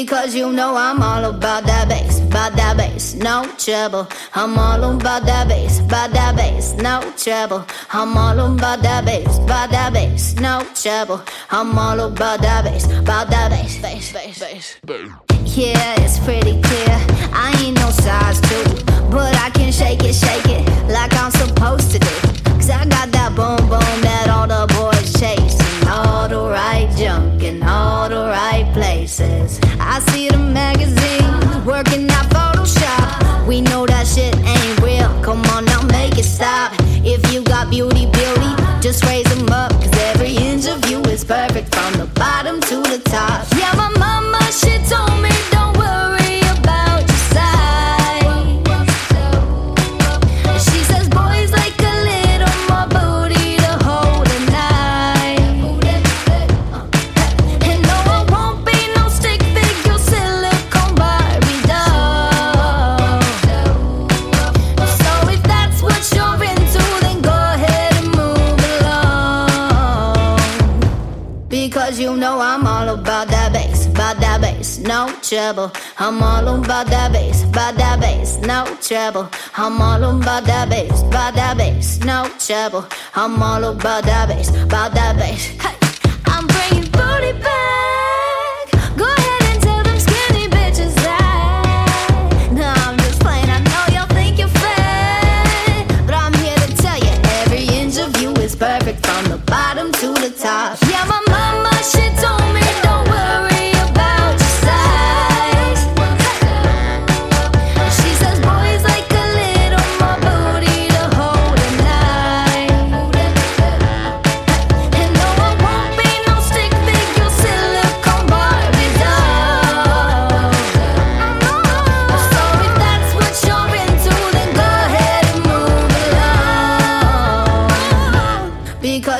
Because you know I'm all about that bass, about that bass, no trouble. I'm all about that bass, about that bass, no trouble. I'm all about that bass, about that bass, no trouble. I'm all about that bass, about that bass, bass, bass, bass. Yeah, it's pretty clear. I places. I see the magazines working out Photoshop. We know that shit ain't real. Come on now, make it stop. If you got beauty, beauty, just raise Because you know I'm all about that bass, about that bass, no trouble. I'm all about that bass, about that bass, no trouble. I'm all about that bass, about that bass, no trouble. I'm all about that bass, about that bass. Hey, I'm bringing booty back. Go ahead and tell them skinny bitches that. I'm just. I know y'all think you're fat, but I'm here to tell you every inch of you is perfect from the bottom to the top.